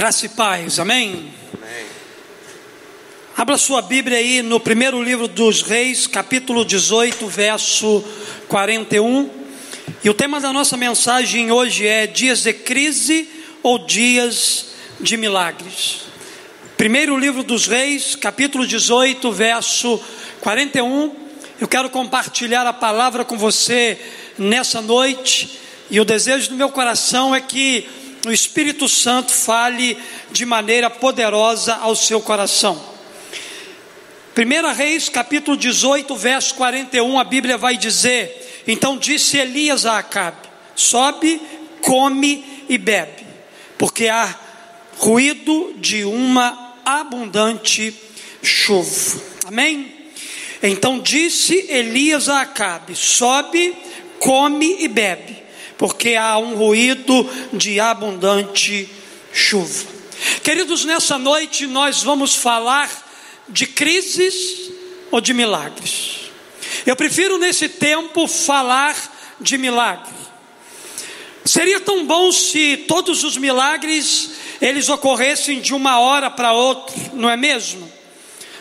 Graça e paz, amém? amém? Abra sua Bíblia aí no primeiro livro dos Reis, capítulo 18, verso 41. E o tema da nossa mensagem hoje é Dias de crise ou dias de milagres. Primeiro livro dos Reis, capítulo 18, verso 41. Eu quero compartilhar a palavra com você nessa noite, e o desejo do meu coração é que o Espírito Santo fale de maneira poderosa ao seu coração. 1 Reis, capítulo 18, verso 41, a Bíblia vai dizer: Então disse Elias a Acabe: Sobe, come e bebe, porque há ruído de uma abundante chuva. Amém? Então disse Elias a Acabe: Sobe, come e bebe porque há um ruído de abundante chuva. Queridos, nessa noite nós vamos falar de crises ou de milagres. Eu prefiro nesse tempo falar de milagre. Seria tão bom se todos os milagres eles ocorressem de uma hora para outra, não é mesmo?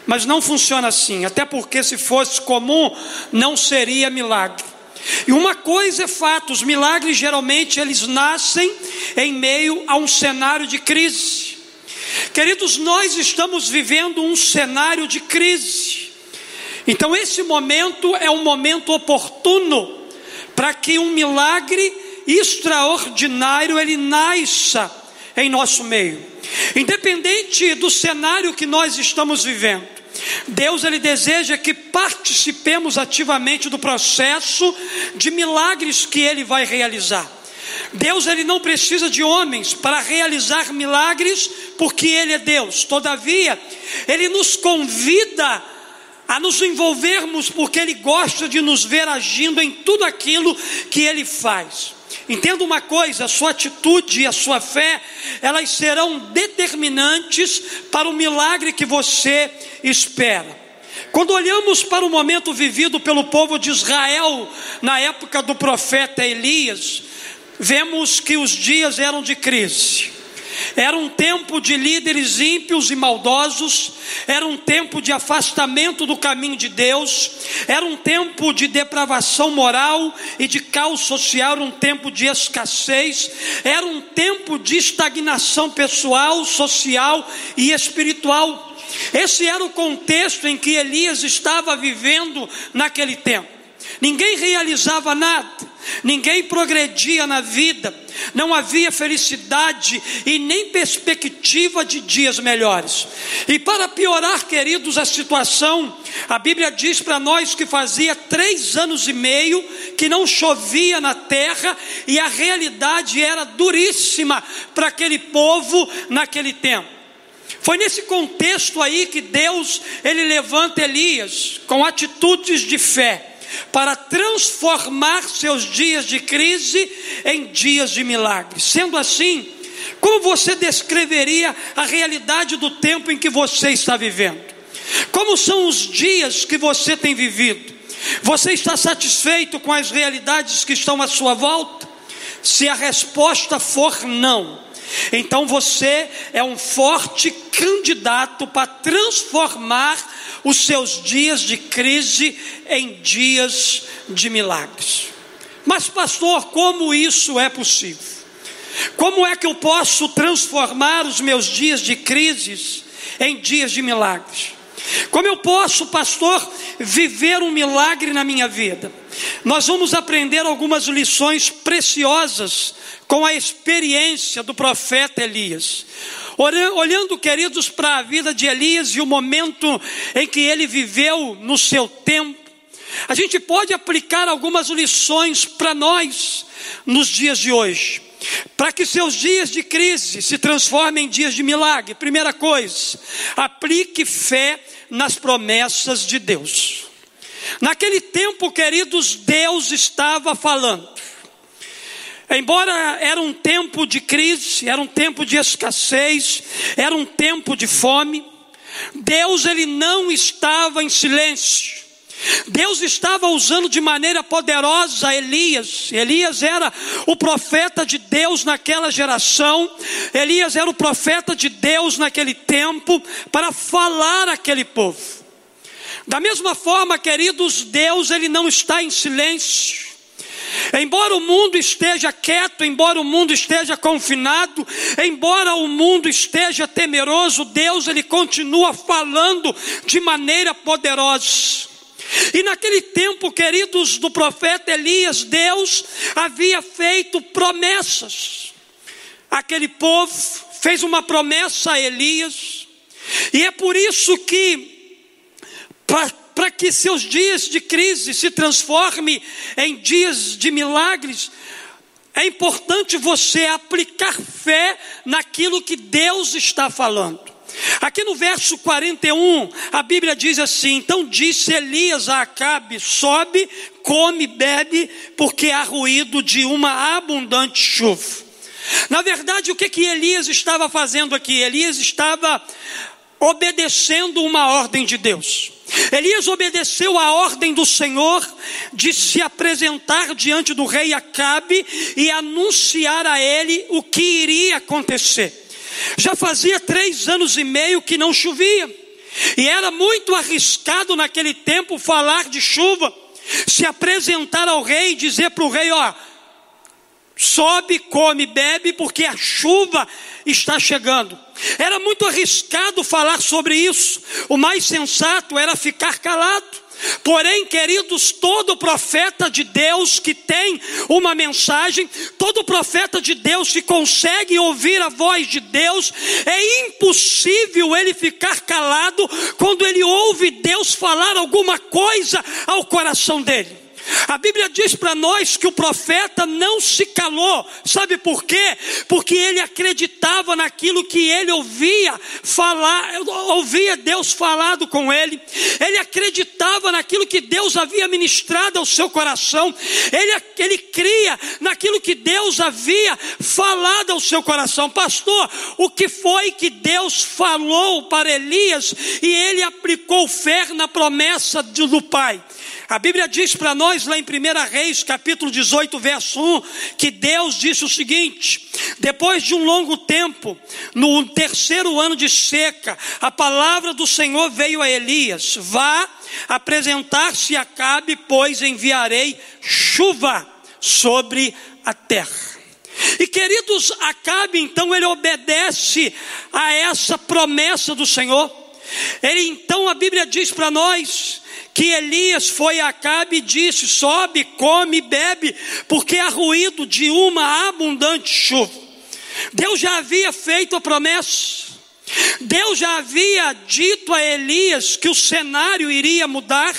Mas não funciona assim, até porque se fosse comum, não seria milagre. E uma coisa é fato, os milagres geralmente eles nascem em meio a um cenário de crise. Queridos, nós estamos vivendo um cenário de crise. Então esse momento é um momento oportuno para que um milagre extraordinário ele nasça em nosso meio. Independente do cenário que nós estamos vivendo. Deus ele deseja que participemos ativamente do processo de milagres que ele vai realizar. Deus ele não precisa de homens para realizar milagres, porque ele é Deus. Todavia, ele nos convida a nos envolvermos porque ele gosta de nos ver agindo em tudo aquilo que ele faz. Entenda uma coisa: a sua atitude e a sua fé, elas serão determinantes para o milagre que você espera. Quando olhamos para o momento vivido pelo povo de Israel na época do profeta Elias, vemos que os dias eram de crise. Era um tempo de líderes ímpios e maldosos, era um tempo de afastamento do caminho de Deus, era um tempo de depravação moral e de caos social, era um tempo de escassez, era um tempo de estagnação pessoal, social e espiritual. Esse era o contexto em que Elias estava vivendo naquele tempo. Ninguém realizava nada, ninguém progredia na vida, não havia felicidade e nem perspectiva de dias melhores. E para piorar, queridos, a situação, a Bíblia diz para nós que fazia três anos e meio que não chovia na terra e a realidade era duríssima para aquele povo naquele tempo. Foi nesse contexto aí que Deus ele levanta Elias com atitudes de fé para transformar seus dias de crise em dias de milagre. Sendo assim, como você descreveria a realidade do tempo em que você está vivendo? Como são os dias que você tem vivido? Você está satisfeito com as realidades que estão à sua volta? Se a resposta for não, então você é um forte candidato para transformar os seus dias de crise em dias de milagres. Mas, pastor, como isso é possível? Como é que eu posso transformar os meus dias de crises em dias de milagres? Como eu posso, pastor, viver um milagre na minha vida? Nós vamos aprender algumas lições preciosas com a experiência do profeta Elias. Olhando, queridos, para a vida de Elias e o momento em que ele viveu no seu tempo, a gente pode aplicar algumas lições para nós nos dias de hoje, para que seus dias de crise se transformem em dias de milagre. Primeira coisa, aplique fé nas promessas de Deus. Naquele tempo, queridos, Deus estava falando. Embora era um tempo de crise, era um tempo de escassez, era um tempo de fome, Deus ele não estava em silêncio. Deus estava usando de maneira poderosa Elias. Elias era o profeta de Deus naquela geração. Elias era o profeta de Deus naquele tempo para falar àquele povo. Da mesma forma, queridos, Deus ele não está em silêncio. Embora o mundo esteja quieto, embora o mundo esteja confinado, embora o mundo esteja temeroso, Deus ele continua falando de maneira poderosa. E naquele tempo, queridos, do profeta Elias, Deus havia feito promessas. Aquele povo fez uma promessa a Elias, e é por isso que, para que seus dias de crise se transformem em dias de milagres, é importante você aplicar fé naquilo que Deus está falando. Aqui no verso 41, a Bíblia diz assim: Então disse Elias a Acabe: Sobe, come, bebe, porque há ruído de uma abundante chuva. Na verdade, o que que Elias estava fazendo aqui? Elias estava obedecendo uma ordem de Deus. Elias obedeceu a ordem do Senhor de se apresentar diante do rei Acabe e anunciar a ele o que iria acontecer. Já fazia três anos e meio que não chovia, e era muito arriscado naquele tempo falar de chuva, se apresentar ao rei e dizer para o rei: ó, sobe, come, bebe, porque a chuva está chegando. Era muito arriscado falar sobre isso, o mais sensato era ficar calado. Porém, queridos, todo profeta de Deus que tem uma mensagem, todo profeta de Deus que consegue ouvir a voz de Deus, é impossível ele ficar calado quando ele ouve Deus falar alguma coisa ao coração dele. A Bíblia diz para nós que o profeta não se calou, sabe por quê? Porque ele acreditava naquilo que ele ouvia falar, ouvia Deus falado com ele, ele acreditava naquilo que Deus havia ministrado ao seu coração, ele, ele cria naquilo que Deus havia falado ao seu coração. Pastor, o que foi que Deus falou para Elias e ele aplicou fé na promessa do Pai? A Bíblia diz para nós lá em 1 Reis, capítulo 18, verso 1, que Deus disse o seguinte: depois de um longo tempo, no terceiro ano de seca, a palavra do Senhor veio a Elias: vá apresentar-se a Acabe, pois enviarei chuva sobre a terra. E queridos, Acabe então ele obedece a essa promessa do Senhor. Ele então a Bíblia diz para nós que Elias foi a Acabe e disse: sobe, come, bebe, porque há ruído de uma abundante chuva. Deus já havia feito a promessa. Deus já havia dito a Elias que o cenário iria mudar.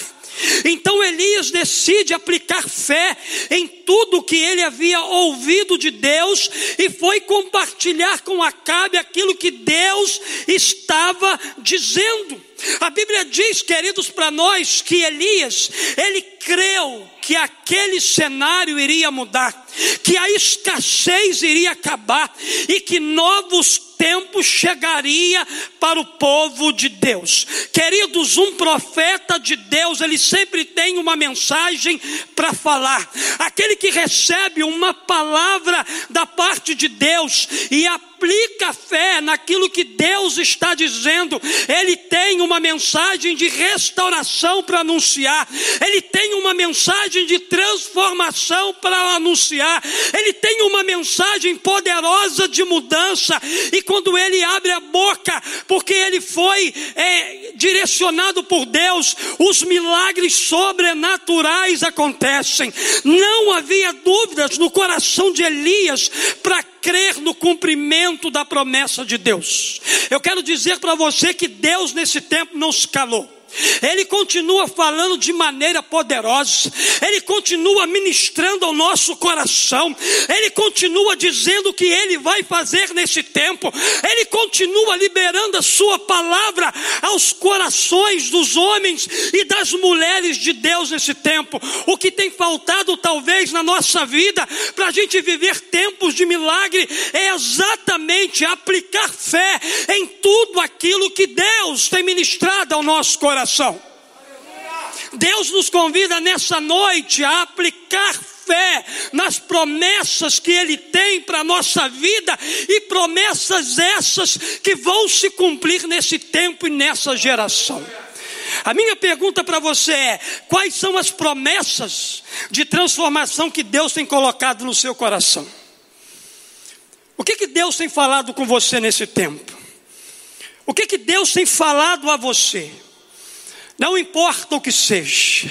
Então Elias decide aplicar fé em tudo que ele havia ouvido de Deus e foi compartilhar com Acabe aquilo que Deus estava dizendo. A Bíblia diz, queridos, para nós que Elias, ele creu que aquele cenário iria mudar, que a escassez iria acabar e que novos tempos chegaria para o povo de Deus. Queridos, um profeta de Deus, ele sempre tem uma mensagem para falar. Aquele que recebe uma palavra da parte de Deus e a aplica fé naquilo que Deus está dizendo, ele tem uma mensagem de restauração para anunciar, ele tem uma mensagem de transformação para anunciar, ele tem uma mensagem poderosa de mudança, e quando ele abre a boca, porque ele foi é, direcionado por Deus, os milagres sobrenaturais acontecem. Não havia dúvidas no coração de Elias para crer no cumprimento da promessa de Deus. Eu quero dizer para você que Deus nesse tempo não se calou. Ele continua falando de maneira poderosa, Ele continua ministrando ao nosso coração, Ele continua dizendo o que Ele vai fazer nesse tempo, Ele continua liberando a Sua palavra aos corações dos homens e das mulheres de Deus nesse tempo. O que tem faltado talvez na nossa vida para a gente viver tempos de milagre é exatamente aplicar fé em tudo aquilo que Deus tem ministrado ao nosso coração coração. Deus nos convida nessa noite a aplicar fé nas promessas que Ele tem para a nossa vida e promessas essas que vão se cumprir nesse tempo e nessa geração. A minha pergunta para você é: quais são as promessas de transformação que Deus tem colocado no seu coração? O que, que Deus tem falado com você nesse tempo? O que, que Deus tem falado a você? Não importa o que seja,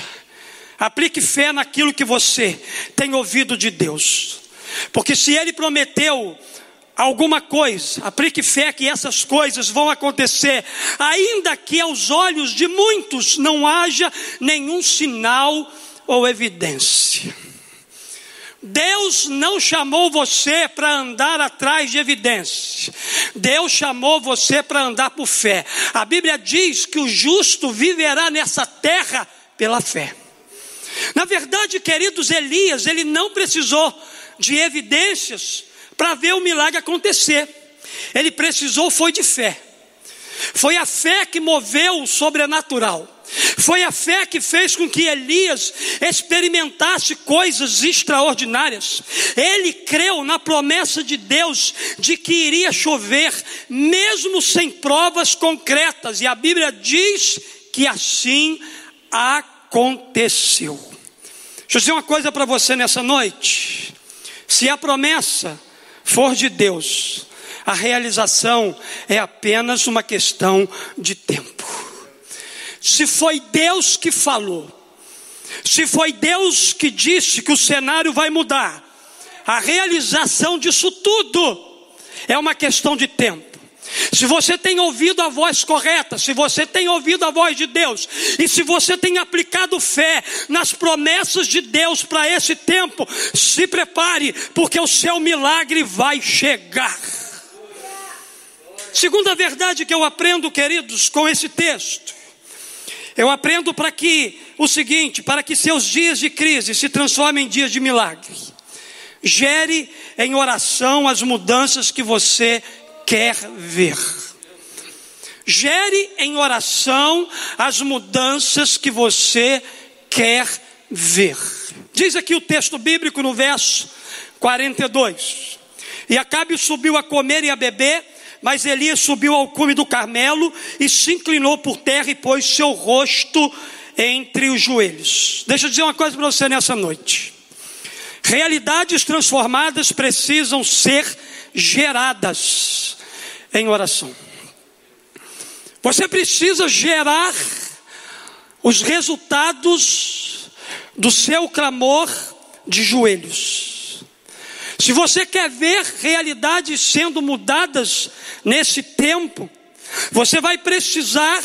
aplique fé naquilo que você tem ouvido de Deus, porque se Ele prometeu alguma coisa, aplique fé que essas coisas vão acontecer, ainda que aos olhos de muitos não haja nenhum sinal ou evidência. Deus não chamou você para andar atrás de evidências. Deus chamou você para andar por fé. A Bíblia diz que o justo viverá nessa terra pela fé. Na verdade, queridos, Elias, ele não precisou de evidências para ver o milagre acontecer. Ele precisou foi de fé. Foi a fé que moveu o sobrenatural. Foi a fé que fez com que Elias experimentasse coisas extraordinárias. Ele creu na promessa de Deus de que iria chover, mesmo sem provas concretas, e a Bíblia diz que assim aconteceu. Deixa eu dizer uma coisa para você nessa noite. Se a promessa for de Deus, a realização é apenas uma questão de tempo. Se foi Deus que falou, se foi Deus que disse que o cenário vai mudar, a realização disso tudo é uma questão de tempo. Se você tem ouvido a voz correta, se você tem ouvido a voz de Deus, e se você tem aplicado fé nas promessas de Deus para esse tempo, se prepare, porque o seu milagre vai chegar. Segunda verdade que eu aprendo, queridos, com esse texto, eu aprendo para que o seguinte, para que seus dias de crise se transformem em dias de milagre. Gere em oração as mudanças que você quer ver. Gere em oração as mudanças que você quer ver. Diz aqui o texto bíblico no verso 42. E Acabe subiu a comer e a beber, mas Elias subiu ao cume do Carmelo e se inclinou por terra e pôs seu rosto entre os joelhos. Deixa eu dizer uma coisa para você nessa noite. Realidades transformadas precisam ser geradas em oração. Você precisa gerar os resultados do seu clamor de joelhos. Se você quer ver realidades sendo mudadas nesse tempo, você vai precisar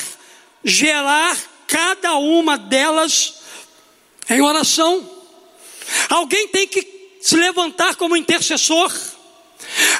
gerar cada uma delas em oração. Alguém tem que se levantar como intercessor.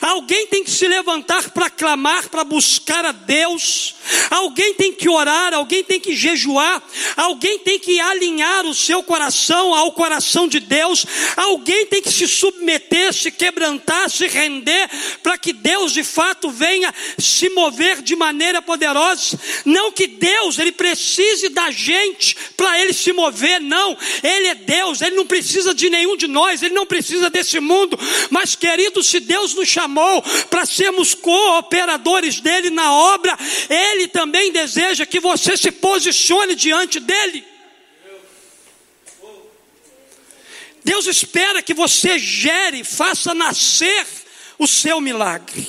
Alguém tem que se levantar para clamar, para buscar a Deus. Alguém tem que orar, alguém tem que jejuar. Alguém tem que alinhar o seu coração ao coração de Deus. Alguém tem que se submeter, se quebrantar, se render, para que Deus de fato venha se mover de maneira poderosa. Não que Deus ele precise da gente para ele se mover, não. Ele é Deus, ele não precisa de nenhum de nós, ele não precisa desse mundo. Mas querido, se Deus nos chamou para sermos cooperadores dele na obra, ele também deseja que você se posicione diante dele. Deus espera que você gere, faça nascer o seu milagre.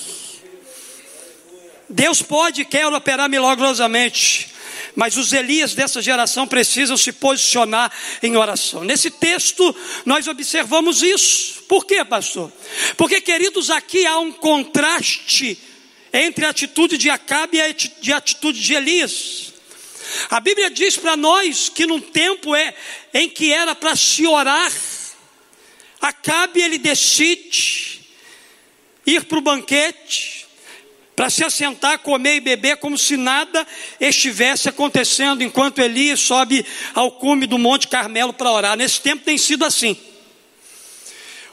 Deus pode e quer operar milagrosamente, mas os Elias dessa geração precisam se posicionar em oração. Nesse texto, nós observamos isso. Por quê, pastor? Porque, queridos, aqui há um contraste entre a atitude de Acabe e a atitude de Elias. A Bíblia diz para nós que num tempo é, em que era para se orar, Acabe ele decide ir para o banquete, para se assentar, comer e beber, como se nada estivesse acontecendo, enquanto Elias sobe ao cume do Monte Carmelo para orar. Nesse tempo tem sido assim.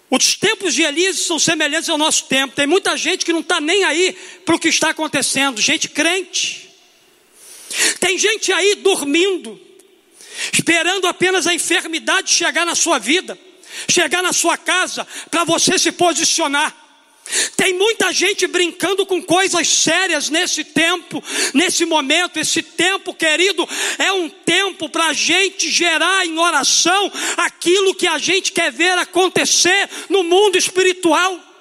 Os tempos de Elias são semelhantes ao nosso tempo. Tem muita gente que não está nem aí para o que está acontecendo, gente crente. Tem gente aí dormindo. esperando apenas a enfermidade chegar na sua vida, chegar na sua casa, para você se posicionar. Tem muita gente brincando com coisas sérias nesse tempo, nesse momento. Esse tempo, querido, é um tempo para a gente gerar em oração aquilo que a gente quer ver acontecer no mundo espiritual.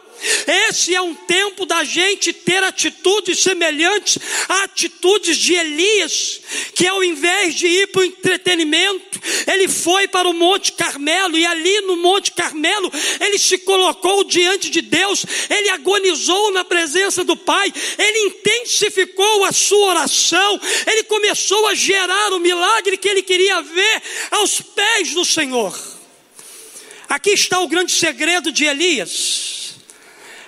Esse é um tempo da gente ter atitudes semelhantes a atitudes de Elias, que ao invés de ir para o entretenimento, ele foi para o Monte Carmelo, e ali no Monte Carmelo, ele se colocou diante de Deus, ele agonizou na presença do Pai, ele intensificou a sua oração, ele começou a gerar o milagre que ele queria ver aos pés do Senhor. Aqui está o grande segredo de Elias.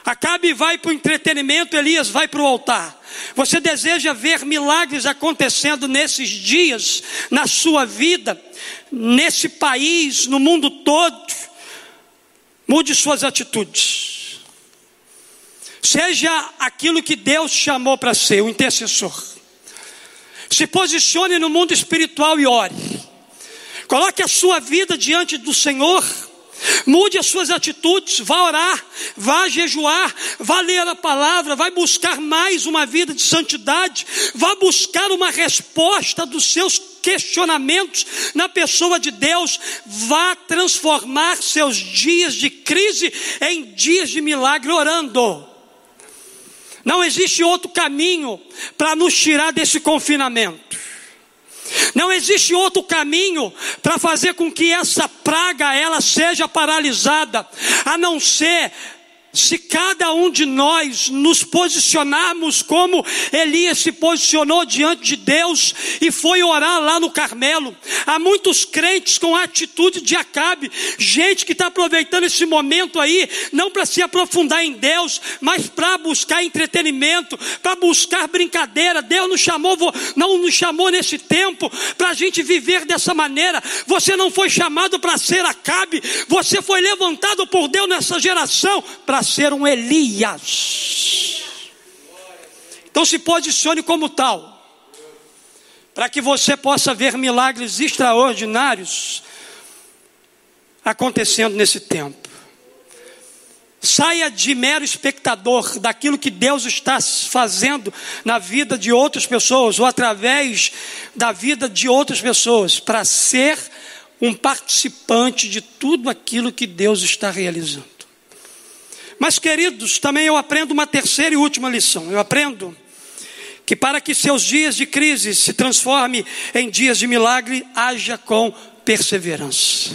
Acabe vai para o entretenimento, Elias vai para o altar. Você deseja ver milagres acontecendo nesses dias, na sua vida, nesse país, no mundo todo? Mude suas atitudes. Seja aquilo que Deus chamou para ser, o intercessor. Se posicione no mundo espiritual e ore. Coloque a sua vida diante do Senhor Mude as suas atitudes, vá orar, vá jejuar, vá ler a palavra, vai buscar mais uma vida de santidade, vá buscar uma resposta dos seus questionamentos na pessoa de Deus, vá transformar seus dias de crise em dias de milagre orando. Não existe outro caminho para nos tirar desse confinamento. Não existe outro caminho para fazer com que essa praga ela seja paralisada, a não ser se cada um de nós nos posicionarmos como Elias se posicionou diante de Deus e foi orar lá no Carmelo, há muitos crentes com a atitude de Acabe, gente que está aproveitando esse momento aí, não para se aprofundar em Deus, mas para buscar entretenimento, para buscar brincadeira. Deus nos chamou, não nos chamou nesse tempo para a gente viver dessa maneira. Você não foi chamado para ser Acabe, você foi levantado por Deus nessa geração para ser um Elias. Então se posicione como tal, para que você possa ver milagres extraordinários acontecendo nesse tempo. Saia de mero espectador daquilo que Deus está fazendo na vida de outras pessoas ou através da vida de outras pessoas, para ser um participante de tudo aquilo que Deus está realizando. Mas, queridos, também eu aprendo uma terceira e última lição. Eu aprendo que para que seus dias de crise se transformem em dias de milagre, haja com perseverança.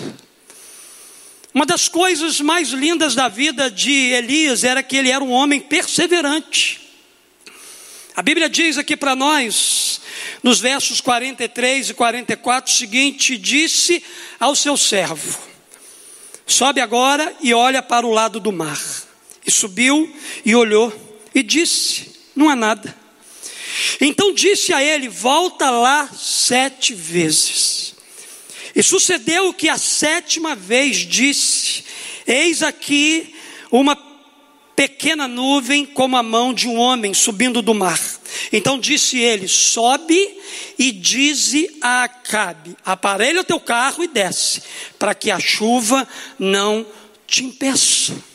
Uma das coisas mais lindas da vida de Elias era que ele era um homem perseverante. A Bíblia diz aqui para nós, nos versos 43 e 44, o seguinte: Disse ao seu servo: Sobe agora e olha para o lado do mar. E subiu e olhou e disse: Não há nada. Então disse a ele: Volta lá sete vezes. E sucedeu que a sétima vez disse: Eis aqui uma pequena nuvem como a mão de um homem subindo do mar. Então disse ele: Sobe e dize a Acabe: Aparelha o teu carro e desce, para que a chuva não te impeça.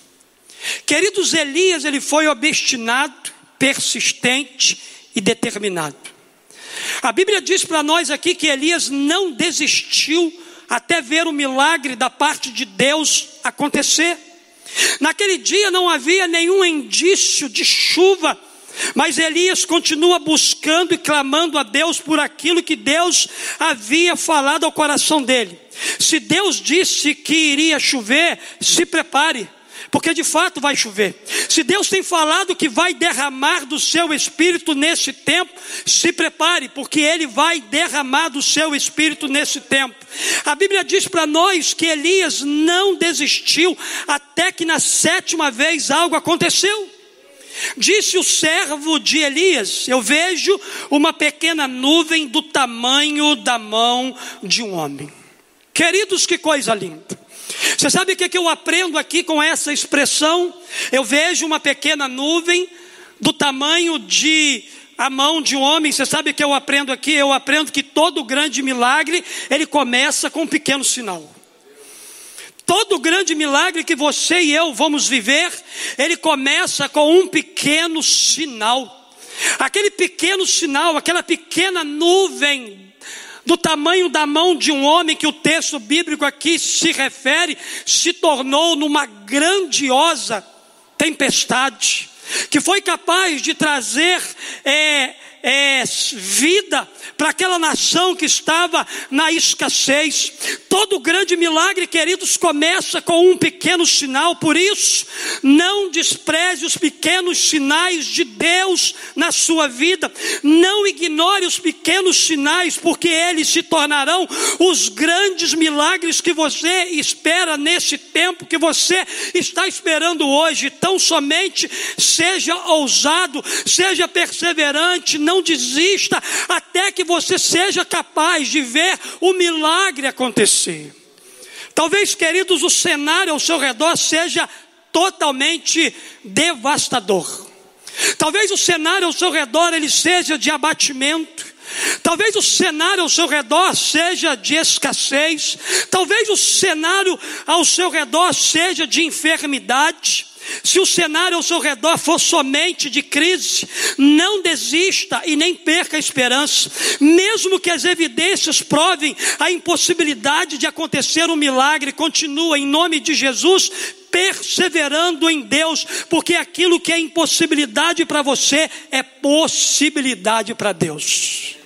Queridos, Elias, ele foi obstinado, persistente e determinado. A Bíblia diz para nós aqui que Elias não desistiu até ver o milagre da parte de Deus acontecer. Naquele dia não havia nenhum indício de chuva, mas Elias continua buscando e clamando a Deus por aquilo que Deus havia falado ao coração dele. Se Deus disse que iria chover, se prepare porque de fato vai chover. Se Deus tem falado que vai derramar do seu espírito nesse tempo, se prepare, porque Ele vai derramar do seu espírito nesse tempo. A Bíblia diz para nós que Elias não desistiu até que na sétima vez algo aconteceu. Disse o servo de Elias: Eu vejo uma pequena nuvem do tamanho da mão de um homem. Queridos, que coisa linda. Você sabe o que, que eu aprendo aqui com essa expressão? Eu vejo uma pequena nuvem do tamanho de a mão de um homem. Você sabe o que eu aprendo aqui? Eu aprendo que todo grande milagre, ele começa com um pequeno sinal. Todo grande milagre que você e eu vamos viver, ele começa com um pequeno sinal. Aquele pequeno sinal, aquela pequena nuvem do tamanho da mão de um homem que o texto bíblico aqui se refere, se tornou numa grandiosa tempestade, que foi capaz de trazer é, é, vida para aquela nação que estava na escassez. Todo grande milagre, queridos, começa com um pequeno sinal, por isso, não despreze os pequenos sinais de Deus na sua vida, não ignore os pequenos sinais, porque eles se tornarão os grandes milagres que você espera nesse tempo que você está esperando hoje. Tão somente seja ousado, seja perseverante, não não desista até que você seja capaz de ver o milagre acontecer. Talvez, queridos, o cenário ao seu redor seja totalmente devastador. Talvez o cenário ao seu redor ele seja de abatimento. Talvez o cenário ao seu redor seja de escassez. Talvez o cenário ao seu redor seja de enfermidade. Se o cenário ao seu redor for somente de crise, não desista e nem perca a esperança, mesmo que as evidências provem a impossibilidade de acontecer um milagre, continua em nome de Jesus perseverando em Deus, porque aquilo que é impossibilidade para você é possibilidade para Deus.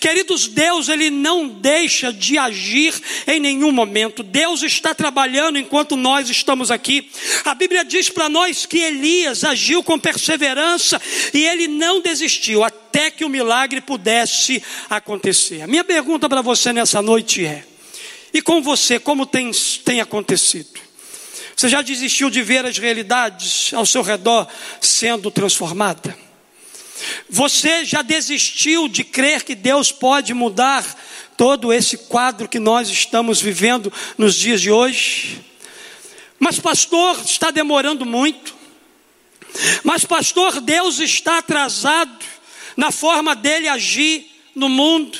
Queridos, Deus ele não deixa de agir em nenhum momento. Deus está trabalhando enquanto nós estamos aqui. A Bíblia diz para nós que Elias agiu com perseverança e ele não desistiu até que o milagre pudesse acontecer. A minha pergunta para você nessa noite é: e com você, como tem, tem acontecido? Você já desistiu de ver as realidades ao seu redor sendo transformadas? Você já desistiu de crer que Deus pode mudar todo esse quadro que nós estamos vivendo nos dias de hoje? Mas, pastor, está demorando muito. Mas, pastor, Deus está atrasado na forma dele agir no mundo,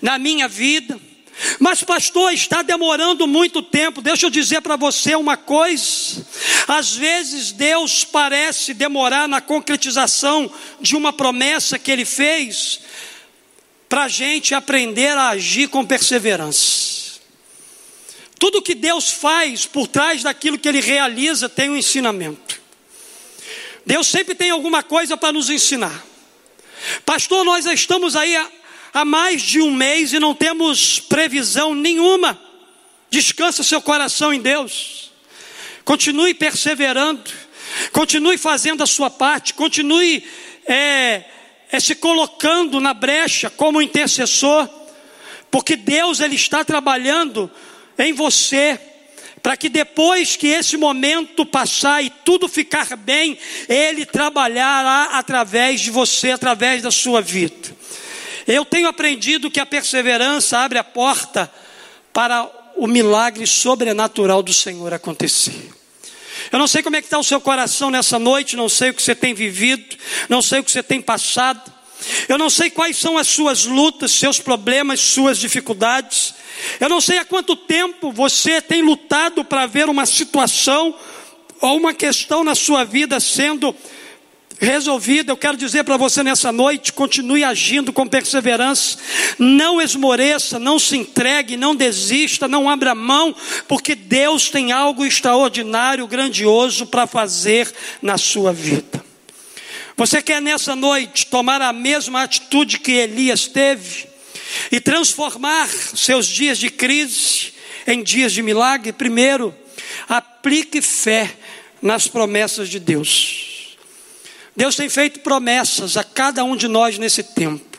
na minha vida. Mas, pastor, está demorando muito tempo. Deixa eu dizer para você uma coisa. Às vezes Deus parece demorar na concretização de uma promessa que Ele fez, para a gente aprender a agir com perseverança. Tudo que Deus faz por trás daquilo que Ele realiza tem um ensinamento. Deus sempre tem alguma coisa para nos ensinar. Pastor, nós estamos aí há mais de um mês e não temos previsão nenhuma. Descansa seu coração em Deus. Continue perseverando. Continue fazendo a sua parte. Continue é, é, se colocando na brecha como intercessor. Porque Deus ele está trabalhando em você para que depois que esse momento passar e tudo ficar bem, Ele trabalhará através de você, através da sua vida. Eu tenho aprendido que a perseverança abre a porta para o milagre sobrenatural do Senhor acontecer. Eu não sei como é que está o seu coração nessa noite, não sei o que você tem vivido, não sei o que você tem passado, eu não sei quais são as suas lutas, seus problemas, suas dificuldades, eu não sei há quanto tempo você tem lutado para ver uma situação ou uma questão na sua vida sendo resolvida, eu quero dizer para você nessa noite: continue agindo com perseverança, não esmoreça, não se entregue, não desista, não abra mão, porque Deus tem algo extraordinário, grandioso para fazer na sua vida. Você quer nessa noite tomar a mesma atitude que Elias teve e transformar seus dias de crise em dias de milagre? Primeiro, aplique fé nas promessas de Deus. Deus tem feito promessas a cada um de nós nesse tempo.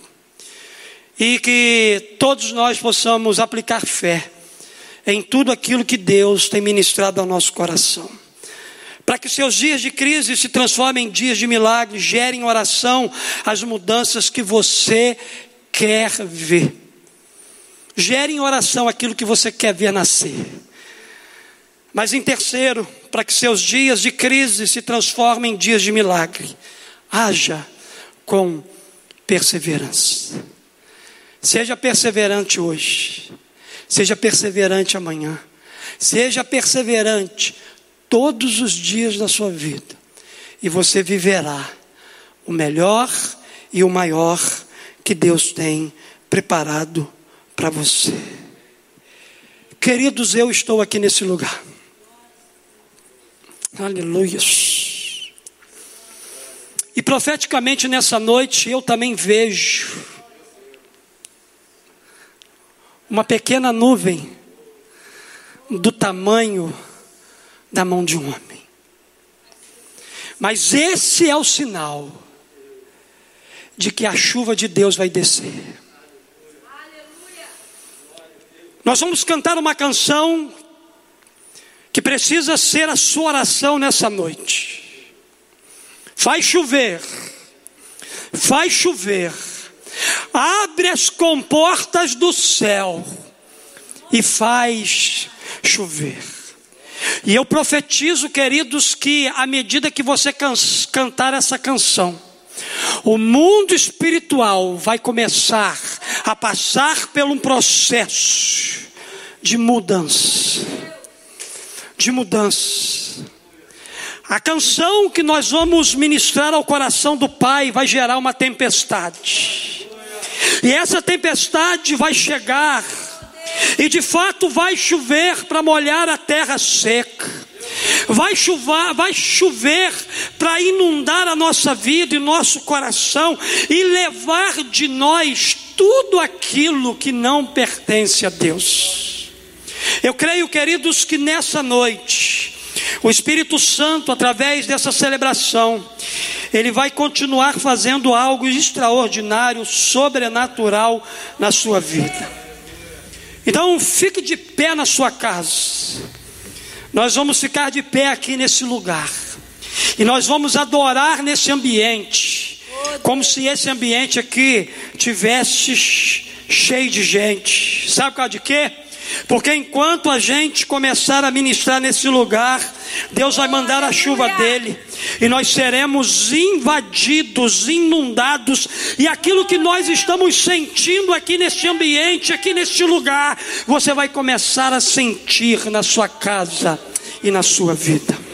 E que todos nós possamos aplicar fé em tudo aquilo que Deus tem ministrado ao nosso coração. Para que seus dias de crise se transformem em dias de milagre, gerem oração as mudanças que você quer ver. Gere em oração aquilo que você quer ver nascer. Mas em terceiro, para que seus dias de crise se transformem em dias de milagre, haja com perseverança. Seja perseverante hoje. Seja perseverante amanhã. Seja perseverante todos os dias da sua vida. E você viverá o melhor e o maior que Deus tem preparado para você. Queridos, eu estou aqui nesse lugar. Aleluia. E profeticamente nessa noite eu também vejo uma pequena nuvem do tamanho da mão de um homem. Mas esse é o sinal de que a chuva de Deus vai descer. Nós vamos cantar uma canção que precisa ser a sua oração nessa noite. Faz chover, faz chover, abre as comportas do céu e faz chover. E eu profetizo, queridos, que à medida que você can cantar essa canção, o mundo espiritual vai começar a passar por um processo de mudança. De mudança. A canção que nós vamos ministrar ao coração do Pai vai gerar uma tempestade. E essa tempestade vai chegar, e de fato vai chover para molhar a terra seca. Vai chover, vai chover para inundar a nossa vida e nosso coração e levar de nós tudo aquilo que não pertence a Deus. Eu creio, queridos, que nessa noite o Espírito Santo, através dessa celebração, ele vai continuar fazendo algo extraordinário, sobrenatural na sua vida. Então, fique de pé na sua casa. Nós vamos ficar de pé aqui nesse lugar. E nós vamos adorar nesse ambiente. Como se esse ambiente aqui tivesse cheio de gente. Sabe por causa de quê? Porque enquanto a gente começar a ministrar nesse lugar, Deus vai mandar a chuva dele, e nós seremos invadidos, inundados, e aquilo que nós estamos sentindo aqui neste ambiente, aqui neste lugar, você vai começar a sentir na sua casa e na sua vida.